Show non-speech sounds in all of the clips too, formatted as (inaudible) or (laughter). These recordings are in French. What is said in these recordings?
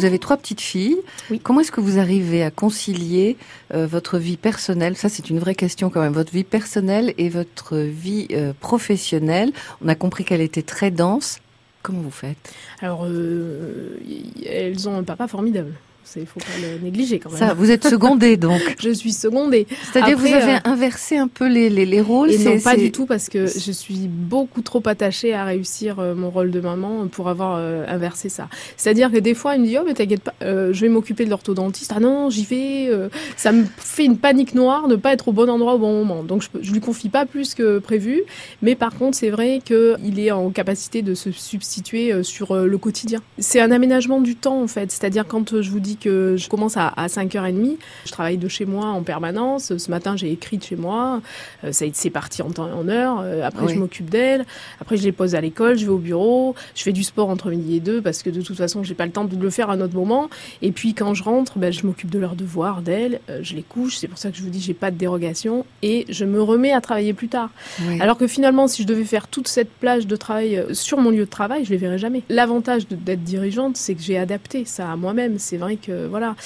Vous avez trois petites filles. Oui. Comment est-ce que vous arrivez à concilier euh, votre vie personnelle? Ça, c'est une vraie question quand même. Votre vie personnelle et votre vie euh, professionnelle. On a compris qu'elle était très dense. Comment vous faites? Alors, euh, elles ont un papa formidable. Il faut pas le négliger quand même. Ça, vous êtes secondée (laughs) donc. Je suis secondée. C'est-à-dire que vous avez euh, inversé un peu les, les, les rôles Et non, pas du tout, parce que je suis beaucoup trop attachée à réussir euh, mon rôle de maman pour avoir euh, inversé ça. C'est-à-dire que des fois, il me dit Oh, mais t'inquiète pas, euh, je vais m'occuper de l'orthodontiste. Ah non, j'y vais. ça me fait une panique noire de pas être au bon endroit au bon moment. Donc, je, je lui confie pas plus que prévu. Mais par contre, c'est vrai qu'il est en capacité de se substituer sur le quotidien. C'est un aménagement du temps, en fait. C'est-à-dire, quand je vous dis que je commence à, à 5h30, je travaille de chez moi en permanence. Ce matin, j'ai écrit de chez moi. Euh, ça, c'est parti en temps et en heure. Euh, après, Oui. je m'occupe d'elle. Après, je les pose à l'école. Je vais au bureau. Je fais du sport entre midi et deux parce que de toute façon, j'ai pas le temps de le faire à un autre moment. Et puis, quand je rentre, ben, je m'occupe de leurs devoirs, d'elles. Euh, je les couche. C'est pour ça que je vous dis, j'ai pas de dérogation. Et je me remets à travailler plus tard. Oui. Alors que finalement, si je devais faire toute cette plage de travail euh, sur mon lieu de travail, je les verrais jamais. L'avantage d'être dirigeante, c'est que j'ai adapté ça à moi-même. C'est vrai que voilà.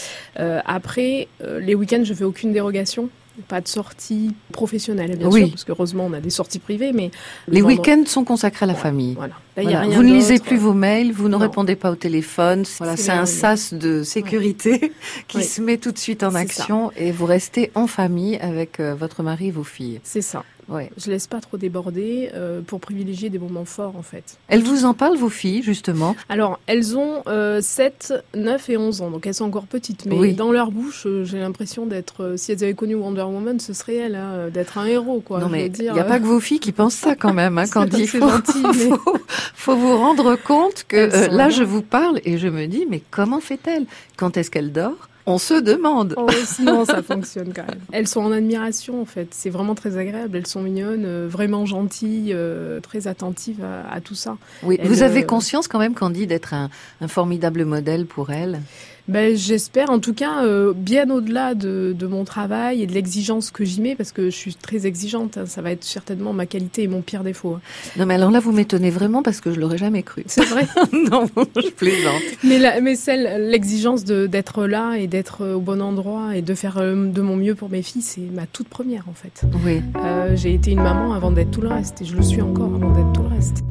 Euh, après, euh, les week-ends, je fais aucune dérogation. Pas de sortie professionnelle, bien Oui. sûr, parce que heureusement, on a des sorties privées, mais le Les week-ends sont consacrés à la famille. Voilà. Là, il y a Voilà. rien Vous ne lisez plus vos mails, vous ne Non. répondez pas au téléphone. Voilà, C'est un sas de sécurité (laughs) qui Oui. se met tout de suite en action et vous restez en famille avec euh, votre mari et vos filles. C'est ça. Ouais. Je laisse pas trop déborder euh, pour privilégier des moments forts, en fait. Elles vous en parlent, vos filles, justement Alors, elles ont euh, 7, 9 et 11 ans, donc elles sont encore petites. Mais Oui. dans leur bouche, euh, j'ai l'impression d'être... euh, si elles avaient connu Wonder Woman, ce serait elles, hein, d'être un héros, quoi. Non, mais il n'y a pas que vos filles qui pensent ça quand même, hein, (laughs) quand il c'est faut, gentil, (laughs) mais- faut, faut vous rendre compte que là. je vous parle et je me dis, mais comment fait-elle? Quand est-ce qu'elle dort? On se demande. Oh, sinon, ça fonctionne quand même. Elles sont en admiration, en fait. C'est vraiment très agréable. Elles sont mignonnes, euh, vraiment gentilles, euh, très attentives à, à tout ça. Oui, elles, vous avez euh, conscience quand même, Candy, d'être un, un formidable modèle pour elles? Ben, j'espère, en tout cas, euh, bien au-delà de, de mon travail et de l'exigence que j'y mets, parce que je suis très exigeante. hein. ça va être certainement ma qualité et mon pire défaut. hein. Non, mais alors là, vous m'étonnez vraiment parce que je l'aurais jamais cru. C'est vrai. (laughs) non, (laughs) je plaisante. mais la- mais celle, l'exigence d'être là et d'être au bon endroit et de faire euh, de mon mieux pour mes filles, c'est ma toute première, en fait. Oui. Euh, j'ai été une maman avant d'être tout le reste et je le suis encore avant d'être tout le reste.